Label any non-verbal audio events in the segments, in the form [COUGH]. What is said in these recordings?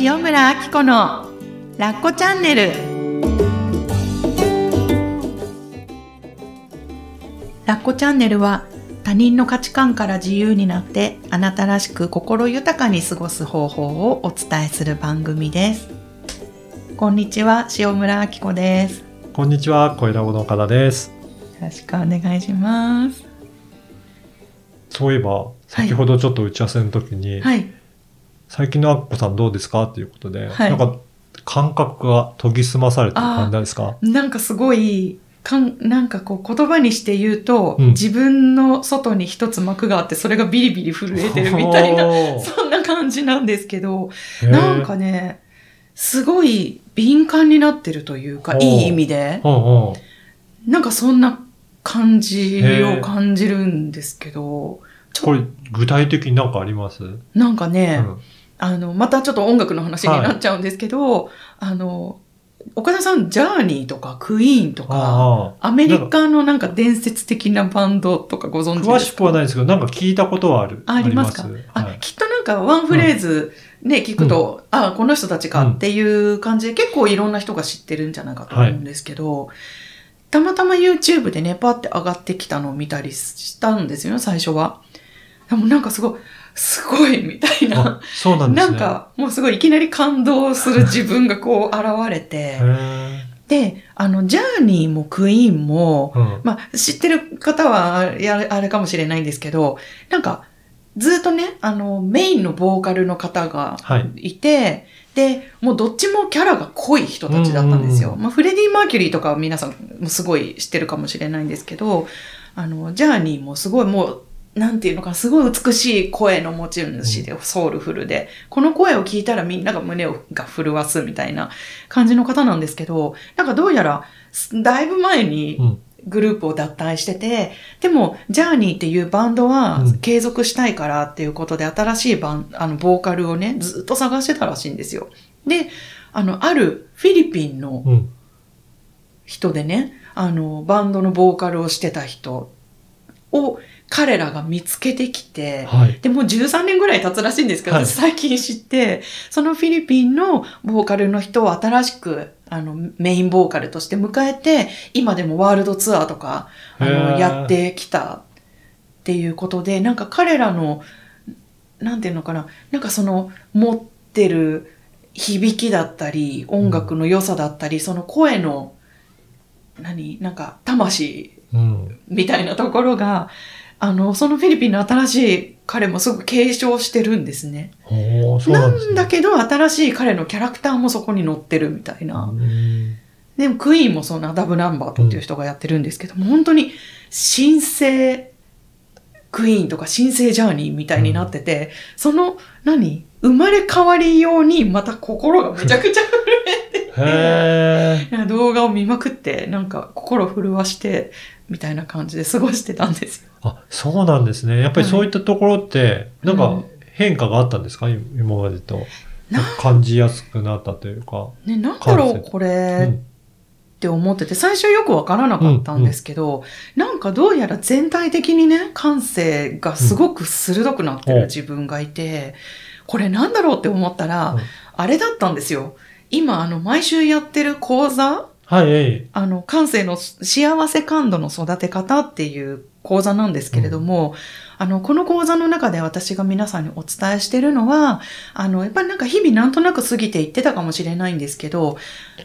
塩村あき子のラッコチャンネル。ラッコチャンネルは他人の価値観から自由になってあなたらしく心豊かに過ごす方法をお伝えする番組です。こんにちは塩村あき子です。よこんにちは、小枝子の岡田です。ろしくお願いします。そういえば、先ほどちょっと打ち合わせの時に、はい最近のアッコさんどうですか？っていうことで、はい。なんか感覚が研ぎ澄まされてる感じなんですか？なんかすごいかんなんかこう言葉にして言うと、うん。自分の外に一つ膜があってそれがビリビリ震えてるみたいな [LAUGHS] そんな感じなんですけどなんかねすごい敏感になってるというかいい意味で。なんかそんな感じを感じるんですけどこれ、具体的になんかあります、なんかね、うんあのまたちょっと音楽の話になっちゃうんですけど、あの岡田さんジャーニーとかクイーンとかああ。アメリカのなんか伝説的なバンドとかご存知詳しですか？くはないですけど、なんか聞いたことはある。あありますか？あはい。きっとなんかワンフレーズね、聞くと、あこの人たちかっていう感じで結構いろんな人が知ってるんじゃないかと思うんですけど、たまたま YouTube でね、パって上がってきたのを見たりしたんですよ、最初は。でもなんかすごい、すごいみたいなあ。そうなんですね。なんか、もうすごいいきなり感動する自分がこう現れてで、あの、ジャーニーもクイーンも、うんまあ、知ってる方はあれあれかもしれないんですけど、なんか、ずっとね、あの、メインのボーカルの方がはい。いて、で、もうどっちもキャラが濃い人たちだったんですよ。うんまあ、フレディ・マーキュリーとかは皆さんもすごい知ってるかもしれないんですけど、あの、ジャーニーもすごいもう、なんていうのかな、すごい美しい声の持ち主で、ソウルフルで、この声を聞いたらみんなが胸をが震わすみたいな感じの方なんですけど、なんかどうやら、だいぶ前にうんグループを脱退してて、でも、ジャーニーっていうバンドはうん継続したいからっていうことで、新しいバン、あの、ボーカルをね、ずっと探してたらしいんですよ。で、あの、あるフィリピンのうん。人でね、あの、バンドのボーカルをしてた人を彼らが見つけてきて、はい。で、もう13年ぐらい経つらしいんですけど、はい私最近知って、そのフィリピンのボーカルの人を新しく、あの、メインボーカルとして迎えて、今でもワールドツアーとか、あへの、ーやってきたっていうことで、なんか彼らの、なんていうのかな、なんかその、持ってる響きだったり、音楽の良さだったり、その声の、何なんか、魂うん。みたいなところが、あの、そのフィリピンの新しい彼もすごく継承してるんですね。ななんですね。んだけど、新しい彼のキャラクターもそこに載ってるみたいな。うんでも、クイーンもそんなダブナンバートっていう人がやってるんですけども、本当に、新生クイーンとか新生ジャーニーみたいになってて、その、何？生まれ変わりように、また心がめちゃくちゃ震えてへーなんか動画を見まくって、なんか心震わして、みたいな感じで過ごしてたんですよ。あ、そうなんですね。やっぱりそういったところって、なんかうん変化があったんですか？今今までと。な感じやすくなったというか。ね、なんだろう、これ、うんって思ってて、最初よくわからなかったんですけど、なんかどうやら全体的にね、感性がすごく鋭くなってうんる自分がいて、これなんだろうって思ったら、うんあれだったんですよ。今、あの、毎週やってる講座はい、あの、感性の幸せ感度の育て方っていう講座なんですけれども、あの、この講座の中で私が皆さんにお伝えしてるのは、あの、やっぱりなんか日々なんとなく過ぎていってたかもしれないんですけど、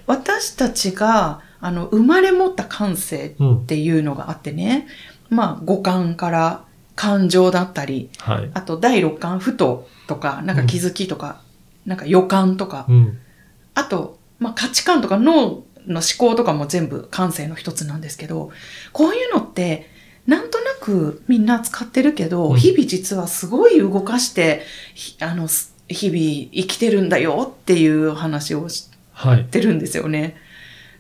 私たちが、あの、生まれ持った感性うんっ。ていうのがあってね、まあ、五感から感情だったり、はい。あと第六感、ふととか、なんか気づきとか、なんか予感とか、うん。あと、まあ、価値観とか脳の思考とかも全部感性の一つなんですけど、こういうのって、なんとなくみんな使ってるけど、うん日々実はすごい動かして、ひあの、す日々生きてるんだよっていう話をしはい。てるんですよね。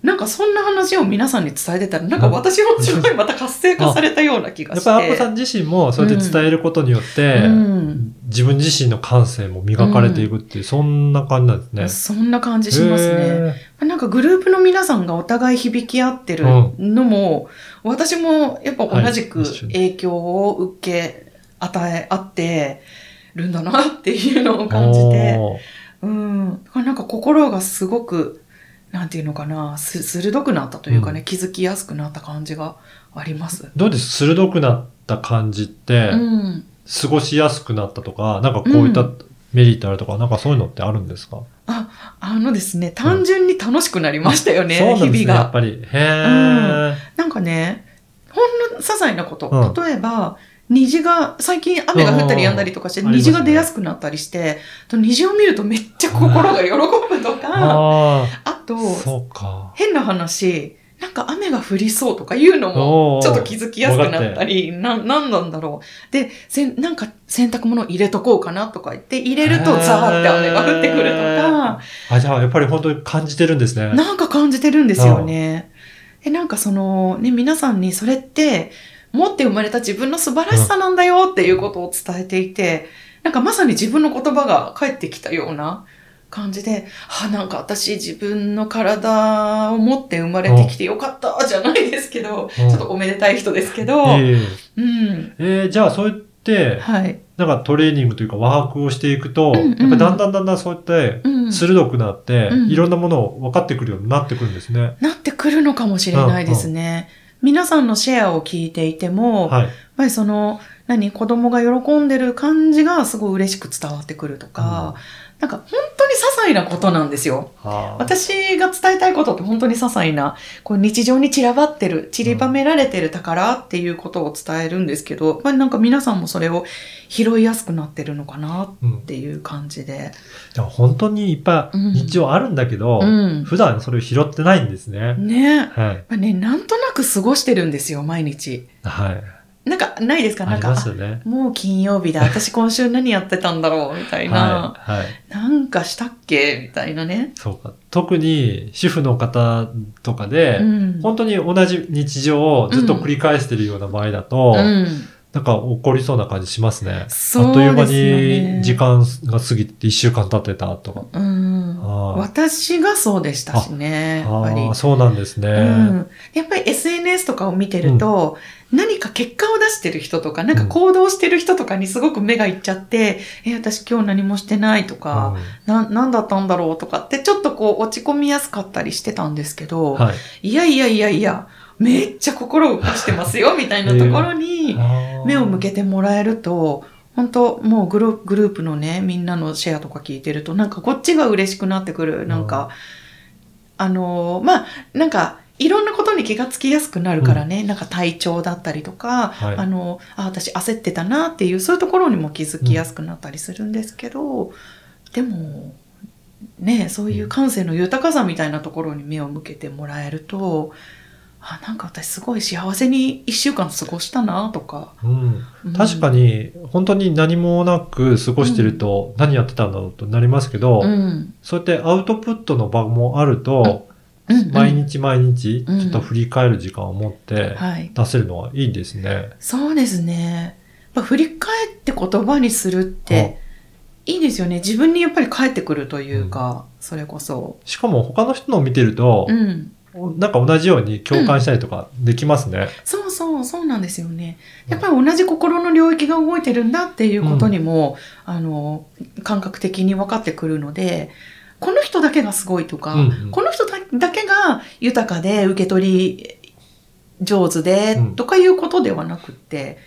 なんかそんな話を皆さんに伝えてたら、なんか私もすごいまた活性化されたような気がして。やっぱりアッコさん自身もそうやって伝えることによって、うん自分自身の感性も磨かれていくっていう、そんな感じなんですね。そんな感じしますね。へなんかグループの皆さんがお互い響き合ってるのも、私もやっぱ同じく影響を受け、与え、合ってるんだなっていうのをー感じて、うん。なんか心がすごく、なんていうのかな、す鋭くなったというかね、うん気づきやすくなった感じがあります。どうです鋭くなった感じって、うん。過ごしやすくなったとか、なんかこういったうメリットあるとか、なんかそういうのってあるんですか？あのですね、単純に楽しくなりましたよね、そうなん日々が。やっぱり。へー。なんかね、ほんの些細なこと。うん例えば、虹が、最近雨が降ったり止んだりとかして、虹が出やすくなったりして、と虹を見るとめっちゃ心が喜ぶとか、[LAUGHS] ああと。変な話、なんか雨が降りそうとかいうのも、ちょっと気づきやすくなったり、な、なんなんだろう。で、せん、なんか洗濯物入れとこうかなとか言って、入れるとザーって雨が降ってくるとか、あ、じゃあやっぱり本当に感じてるんですね。なんか感じてるんですよね。で、なんかその、ね、皆さんにそれって、持って生まれた自分の素晴らしさなんだよっていうことを伝えていて、なんかまさに自分の言葉が返ってきたような感じで、あ、なんか私自分の体を持って生まれてきてよかったじゃないですけど、ちょっとおめでたい人ですけど、えうん。ええーじゃあそうやって、はい。なんかトレーニングというかワークをしていくと、うんうんやっぱりだんだんだんだんそうやってうん。鋭くなって、うんいろんなものを分かってくるようになってくるんですね。なってくるのかもしれないですね。皆さんのシェアを聞いていても、はい。やっぱりその、何、子供が喜んでる感じがすごい嬉しく伝わってくるとか、なんか本当に些細なことなんですよ。はあ私が伝えたいことって本当に些細な、こう日常に散らばってる、散りばめられてる宝っていうことを伝えるんですけど、やっぱりなんか皆さんもそれを拾いやすくなってるのかなっうんていう感じで。でも本当にいっぱいうん日常あるんだけど、うん。普段それを拾ってないんですね。ねはい。ぱね、なんとなく過ごしてるんですよ、毎日。はい。なんか、ないですか？なんか、ね。あもう金曜日だ。私今週何やってたんだろう？みたいな。はい。はい。なんかしたっけ？みたいなね。そうか。特に主婦の方とかで、うん。本当に同じ日常をずっと繰り返してるような場合だと、うん。なんか起こりそうな感じしますね。そうあっという間に時間が過ぎて1週間経ってたとか。うん。私がそうでしたしね。やっぱり。そうなんですね。うん、やっぱり SNS とかを見てると、何か結果を出してる人とか、なんか行動してる人とかにすごく目がいっちゃって、え、私今日何もしてないとか、な、なんだったんだろうとかって、ちょっとこう落ち込みやすかったりしてたんですけど、うんはい。いやいやいやいや、めっちゃ心を動かしてますよ、[LAUGHS] みたいなところに目を向けてもらえると、本当もうグループグループのね、みんなのシェアとか聞いてると、なんかこっちが嬉しくなってくる。なんか、あのーまあ、なんか、いろんなことに気がつきやすくなるからね、なんか体調だったりとか、はい。あの、あ、私焦ってたなっていう、そういうところにも気づきやすくなったりするんですけど、でも、ね、そういう感性の豊かさみたいなところに目を向けてもらえると、あ、なんか私すごい幸せに一週間過ごしたなとか。うんうん確かに、本当に何もなく過ごしてると、何やってたんだろうとなりますけど、うん。そうやってアウトプットの場もあると、うんうん毎日毎日、うんちょっと振り返る時間を持ってはい。出せるのはいいですね。そうですね。やっぱ振り返って言葉にするって、いいですよね。自分にやっぱり返ってくるというか、それこそ。しかも他の人のを見てるとう、ん。なんか同じように共感したりとかできますね。そうそう、そうなんですよね。やっぱり同じ心の領域が動いてるんだっていうことにも、あの、感覚的に分かってくるので、この人だけがすごいとか、うんうんこの人だだけが豊かで受け取り上手で、うんとかいうことではなくって、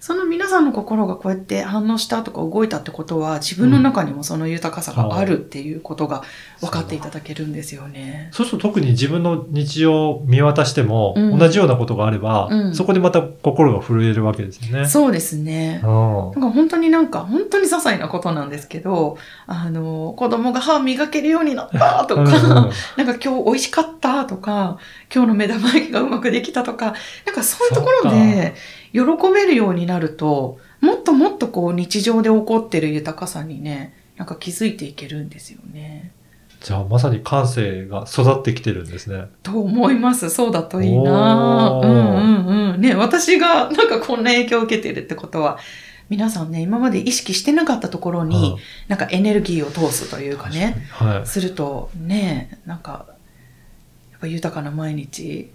その皆さんの心がこうやって反応したとか動いたってことは自分の中にもその豊かさがあるっていうことが分かっていただけるんですよね。そうすると特に自分の日常を見渡しても、うん同じようなことがあれば、うんそこでまた心が震えるわけですよね。そうですね。うんなんか本当になんか本当に些細なことなんですけど、あの、子供が歯磨けるようになったとか、うんなんか今日美味しかったとか、今日の目玉焼きがうまくできたとか、なんかそういうところで喜べるようになると、もっともっとこう日常で起こってる豊かさにね、なんか気づいていけるんですよね。じゃあまさに感性が育ってきてるんですね。と思います。そうだといいなうんうんうん。ね、私が [LAUGHS] なんかこんな影響を受けてるってことは、皆さんね、今まで意識してなかったところに、うんなんかエネルギーを通すというかね、はい。するとね、なんか、やっぱ豊かな毎日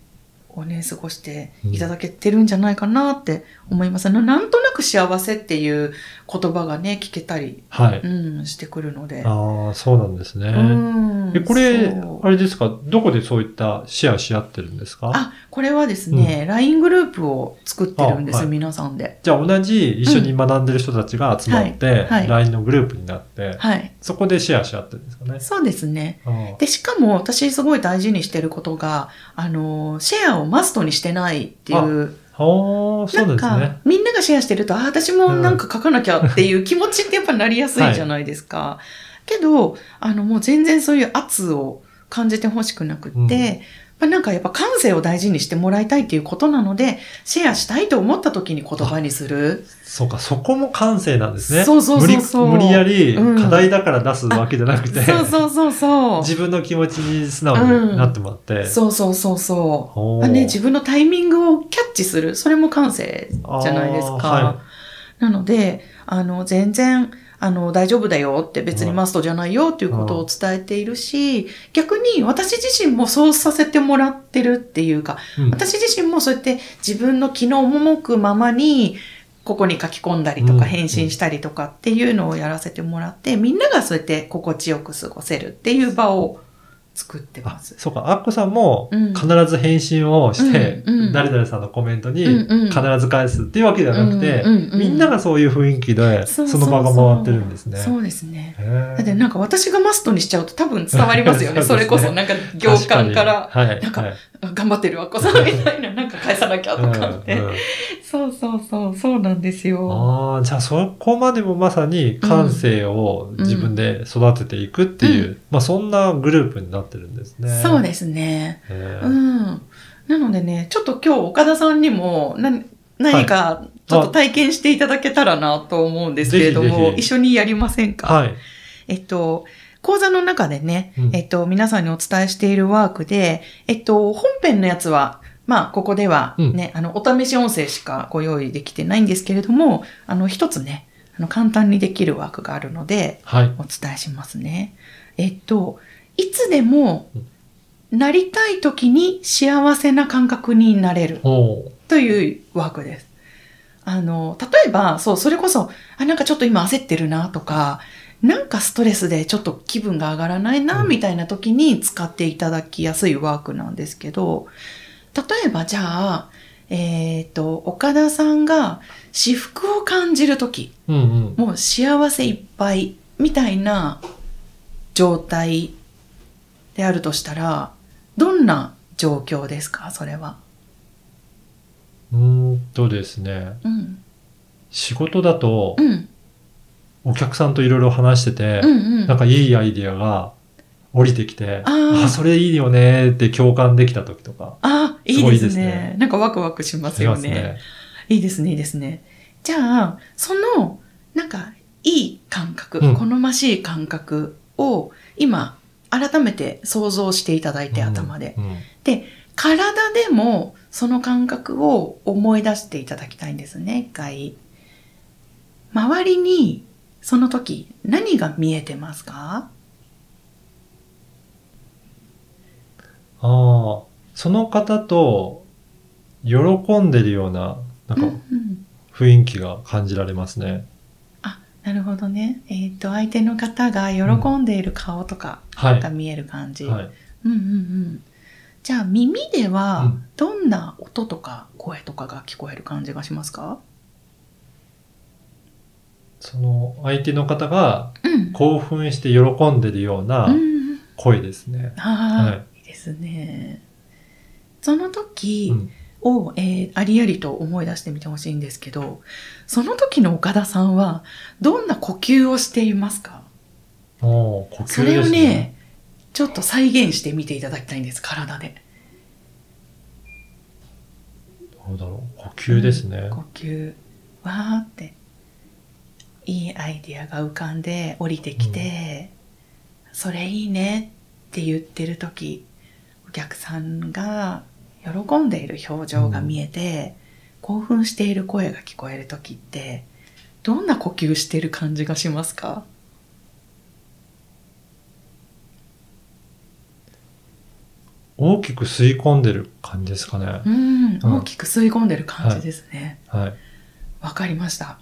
をね、過ごしていただけてるんじゃないかなって思います。ななんとなく幸せっていう言葉がね、聞けたり、はい。うん、してくるので。ああ、そうなんですね。うんえ、これあれですか？どこでそういったシェアし合ってるんですか？あ、これはですね、LINE グループを作ってるんです、あはい皆さんで。じゃあ同じ一緒に学んでる人たちが集まって、はいはい LINE のグループになって、はい。そこでシェアし合ってるんですかね？そうですね。で、しかも私すごい大事にしてることが、あの、シェアをマストにしてないっていう。そうなんですなんねか。、みんながシェアしてると、あ、私もなんか書かなきゃっていう気持ちってやっぱなりやすいじゃないですか。けど、あの、もう全然そういう圧を感じてほしくなくって、うんまあ、なんかやっぱ感性を大事にしてもらいたいっていうことなので、シェアしたいと思った時に言葉にする。そうか、そこも感性なんですね。そうそうそうそう無理無理やりうん課題だから出すわけじゃなくて、そうそうそうそう。[LAUGHS] 自分の気持ちに素直になってもらって。そうそうそうそう。おーまあね、自分のタイミングをキャッチする。それも感性じゃないですか。はなので、あの、全然、あの、大丈夫だよって別にマストじゃないよっていうことを伝えているし、逆に私自身もそうさせてもらってるっていうか、うん。私自身もそうやって自分の気の赴くままに、ここに書き込んだりとうん。か返信したりとかっていうのをやらせてもらって、みんながそうやって心地よく過ごせるっていう場を作ってあます。そうか、アッコさんもうん。必ず返信をして、誰々さんのコメントに必ず返すっていうわけではなくて、みんながそういう雰囲気で、その場が回ってるんですね。そうですね。だってなんか私がマストにしちゃうと多分伝わりますよね。[LAUGHS] そね。れこそなんか行間から、はい、なんかはい。頑張ってるわ、子さんみたいな、なんか返さなきゃとかって。うんうんそうそうそう、そう。なんですよ。ああ、じゃあそこまでもまさに感性を自分で育てていくっていう、うまあそんなグループになってるんですね。そうですね。へーうん。なのでね、ちょっと今日岡田さんにも何何かちょっと体験していただけたらなと思うんですけれども、一緒にやりませんか？はい。えっと、講座の中でね、うんえっと、皆さんにお伝えしているワークで、えっと、本編のやつは、まあ、ここではね、あの、お試し音声しかご用意できてないんですけれども、あの、一つね、あの、簡単にできるワークがあるので、はい。お伝えしますね。えっと、いつでも、なりたい時に幸せな感覚になれるというワークです。あの、例えば、そう、それこそ、あ、なんかちょっと今焦ってるなとか、なんかストレスでちょっと気分が上がらないな、うんみたいな時に使っていただきやすいワークなんですけど、例えばじゃあ、えっ、と、岡田さんが私服を感じる時、うんうん。もう幸せいっぱいみたいな状態であるとしたら、どんな状況ですか？それは。うーんとですね、うん。仕事だとうん。お客さんといろいろ話してて、うんうん。なんかいいアイディアが降りてきて、あーあ、それいいよねって共感できた時とか。あ、いすごいいでねですすねなんかワクワクしますよね。ね。いいですね、いいですね。じゃあ、その、なんか、いい感覚、うん好ましい感覚を今、改めて想像していただいて、うん頭で。うん体でも、その感覚を思い出していただきたいんですね、一回。周りに、その時、何が見えてますか？ああ、その方と喜んでるような、なんかうんうん雰囲気が感じられますね。あ、なるほどね。えっ、と、相手の方が喜んでいる顔とかはい。が見える感じ。はい。うんうんうん。じゃあ、耳でうはん、どんな音とか声とかが聞こえる感じがしますか？その相手の方がうん。興奮して喜んでるようなうん。声ですね。ああ、はいいいですね。その時うんを、えーありありと思い出してみてほしいんですけど、その時の岡田さんは、どんな呼吸をしていますか？おー呼吸ですね。それをね、ちょっと再現してみていただきたいんです、体で。どうだろう？呼吸ですね。呼吸わーっていいアイディアが浮かんで降りてきて、それいいねって言ってる時お客さんが喜んでいる表情が見えて、興奮している声が聞こえる時ってどんな呼吸してる感じがしますか？大きく吸い込んでる感じですかねう。ん、うん大きく吸い込んでる感じですね。はい。わ、かりました。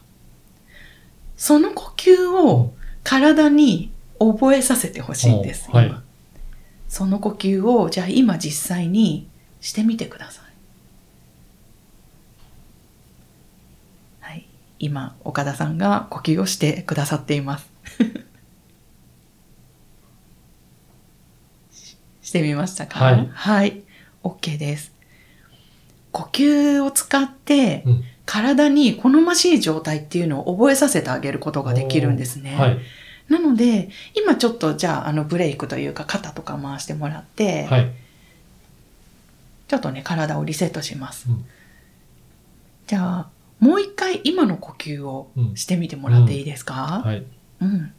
その呼吸を体に覚えさせてほしいんです。おはい今その呼吸を、じゃあ今実際にしてみてください。はい。今、岡田さんが呼吸をしてくださっています。[LAUGHS] ししてみましたか？はいはい。OK です。呼吸を使って、うん体に好ましい状態っていうのを覚えさせてあげることができるんですね。はい。なので、今ちょっとじゃあ、あのブレイクというか肩とか回してもらって、はい。ちょっとね、体をリセットします。うんじゃあ、もう一回今の呼吸をうんしてみてもらっていいですか、はい。うん。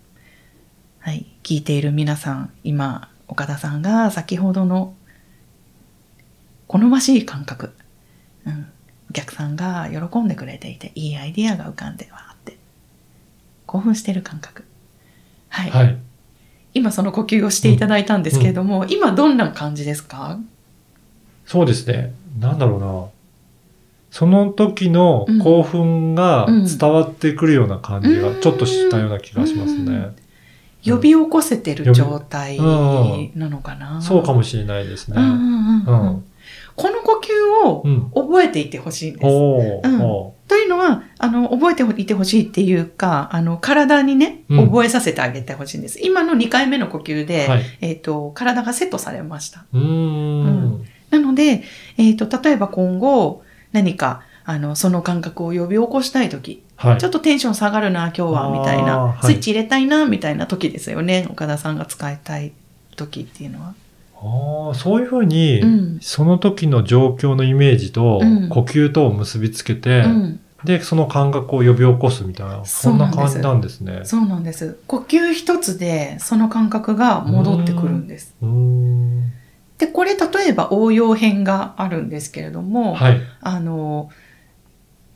はい。聞いている皆さん、今、岡田さんが先ほどの好ましい感覚、うん。お客さんが喜んでくれていて、いいアイディアが浮かんで、わーって、興奮してる感覚。はい。はい。今その呼吸をしていただいたんですけれども、今どんな感じですか？そうですね。なんだろうな。その時の興奮がうん伝わってくるような感じがちょっとしたような気がしますうんね。呼び起こせてる状態うんなのかな、そうかもしれないですね。うん。この呼吸をうん。覚えていてほしいんです。というのは、あの、覚えていてほしいっていうか、あの、体にね、うん覚えさせてあげてほしいんです。今の2回目の呼吸ーで、はい。えっ、と、体がセットされました。うーん。なので、えっ、と、例えば今後、何か、あの、その感覚を呼び起こしたいとき、はいちょ。っとテンション下がるな、今日は、みたいな、はいスイッチ入れたいな、みたいな時ですよね。岡田さんが使いたい時っていうのは。ああ、そういうふうに、うんその時の状況のイメージと、うん呼吸とを結びつけて、うん。で、その感覚を呼び起こすみたいな、そんな感じなんですね。そうなんです。呼吸一つで、その感覚が戻ってくるんです。うーん。で、これ例えば応用編があるんですけれども、はい。あの、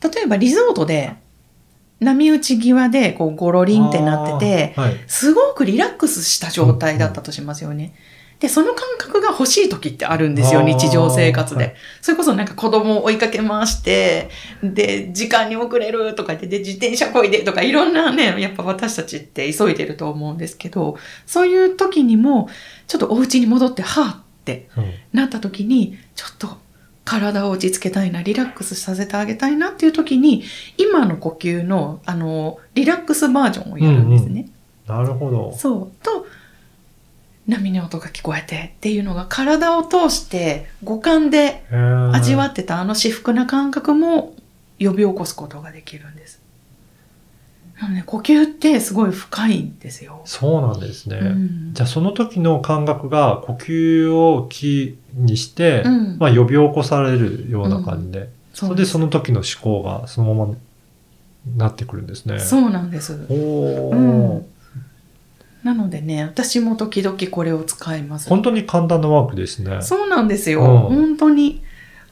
例えばリゾートで、波打ち際でこうゴロリンってなってて、はい。すごくリラックスした状態だったとしますよね。で、その感覚が欲しい時ってあるんですよ、日常生活で。はいそれこそなんか子供を追いかけ回して、で、時間に遅れるとか言って、で、自転車こいでとか、いろんなね、やっぱ私たちって急いでると思うんですけど、そういう時にも、ちょっとお家に戻って、はぁってうんなった時に、ちょっと体を落ち着けたいな、リラックスさせてあげたいなっていう時に、今の呼吸の、あの、リラックスバージョンをやるんですね。なるほど。そう。と、波の音が聞こえてっていうのが体を通して五感で味わってたあの至福な感覚も呼び起こすことができるんです。なので呼吸ってすごい深いんですよ。そうなんですね。うんじゃあその時の感覚が呼吸をキーにして、うんまあ呼び起こされるような感じで、それでそうですその時の思考がそのままなってくるんですね。そうなんです。おーうんなのでね、私も時々これを使います。本当に簡単なワークですね。そうなんですよ。うん本当に。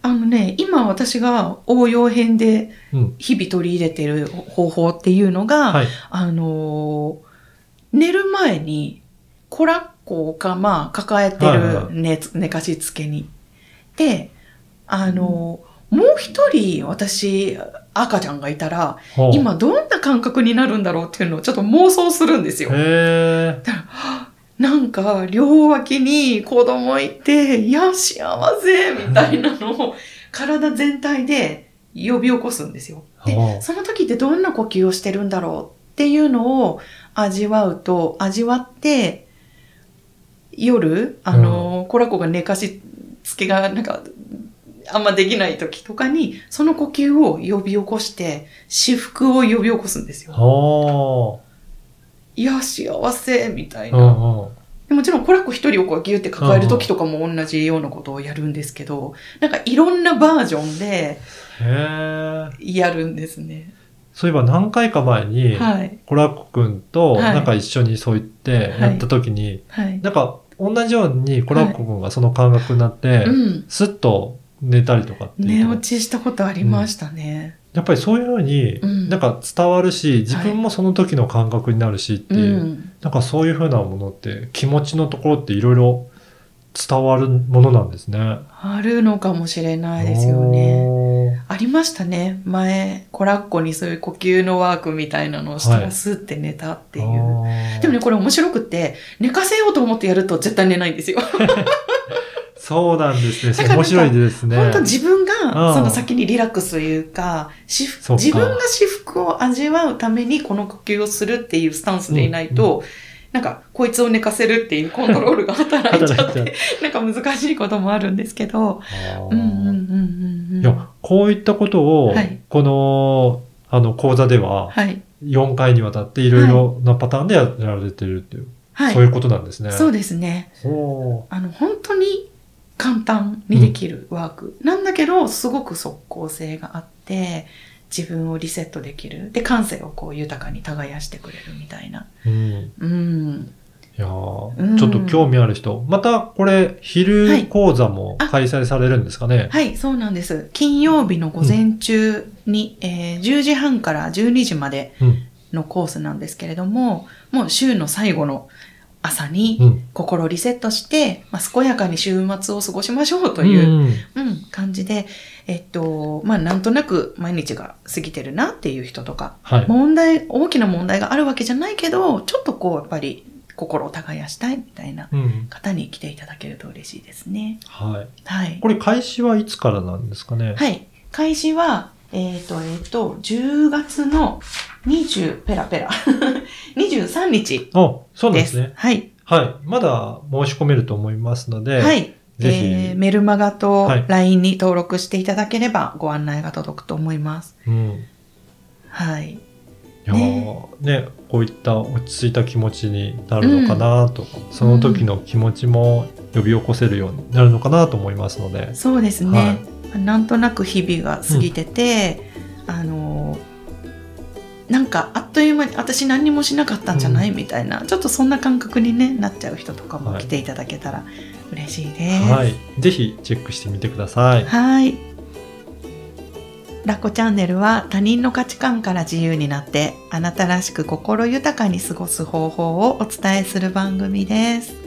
あのね、今私が応用編でうん。日々取り入れてる方法っていうのが、はい。あのー寝る前にコラッコがまあ抱えてはいはいはる寝,、寝かしつけに。で、あのーもう一人私赤ちゃんがいたら、今どんな感覚になるんだろうっていうのをちょっと妄想するんですよ。へだからなんか両脇に子供いて、いや幸せみたいなのを体全体で呼び起こすんですよ。ではあその時ってどんな呼吸をしてるんだろうっていうのを味わうと、味わって、夜、あの、コラコが寝かしつけがなんか、あんまできない時とかに、その呼吸を呼び起こして、至福を呼び起こすんですよ。はいや、幸せみたいな。もちろんコラッコ一人をこうギュって抱える時とかも同じようなことをやるんですけど、なんかいろんなバージョンで。やるんですね。そういえば何回か前に、はい。コラッコくんとはいなんか一緒にそう言ってやった時に、はい。なんか同じようにコラッコくんがその感覚になって、うん。スッと寝たりとかって寝落ちしたことありましたね。やっぱりそういうふうにうんなんか伝わるし、自分もその時の感覚になるしってういう、ん。なんかそういうふうなものって気持ちのところっていろいろ伝わるものなんですね。あるのかもしれないですよね。ありましたね。前、コラッコにそういう呼吸のワークみたいなのをしたはいらスって寝たっていう。うでもね、これ面白くって、寝かせようと思ってやると絶対寝ないんですよ。[LAUGHS] そうなんですね。面白いですね。本当自分うんが、その先にリラックスというか、うか自分が至福を味わうためにこの呼吸をするっていうスタンスでいないと、なんか、こいつを寝かせるっていうコントロールが働いちゃって、なんか難しいこともあるんですけど、あーうんうんうんうんうん。いや、こういったことを、はいこの、あの、講座では、はい。4回にわたっていろいろなパターンでやられてるっていう、はい。そういうことなんですね。そうですね。ほあの、本当に簡単にできるワーク。なんだけど、すごく即効性があって、自分をリセットできる。で、感性をこう豊かに耕してくれるみたいな。う。うん。うん。いやーうんちょっと興味ある人。また、これ、昼講座も開催されるんですかね？はい、そうなんです。金曜日の午前中に、えー10時半から12時までうん。のコースなんですけれども、もう週の最後の朝にうん。心をリセットして、まあ、健やかに週末を過ごしましょうという、うんうん、感じで、えっと、まあ、なんとなく毎日が過ぎてるなっていう人とか、はい。問題、大きな問題があるわけじゃないけど、ちょっとこう、やっぱり心を耕したいみたいなうん。方に来ていただけると嬉しいですね。はい。はい。これ開始はいつからなんですかね？はい。開始は、えっ、と、えっ、と、10月の20、ペラペラ、[LAUGHS] 23日あ、そうなんで。ですすね。はい。はい。まだ申し込めると思いますので、はい。ぜひえーメルマガとはい LINE に登録していただければご案内が届くと思います。うん。いはい。やーねこういった落ち着いた気持ちになるのかなとか、その時の気持ちも呼び起こせるようになるのかなと思いますので、そうですね。なんとなく日々が過ぎてて、あのーなんかあっという間に私何にもしなかったんじゃない、みたいな、ちょっとそんな感覚に、ね、なっちゃう人とかもはい来ていただけたら嬉しいです。はい。ぜひチェックしてみてください。はい。ラッコチャンネルは他人の価値観から自由になってあなたらしく心豊かに過ごす方法をお伝えする番組です。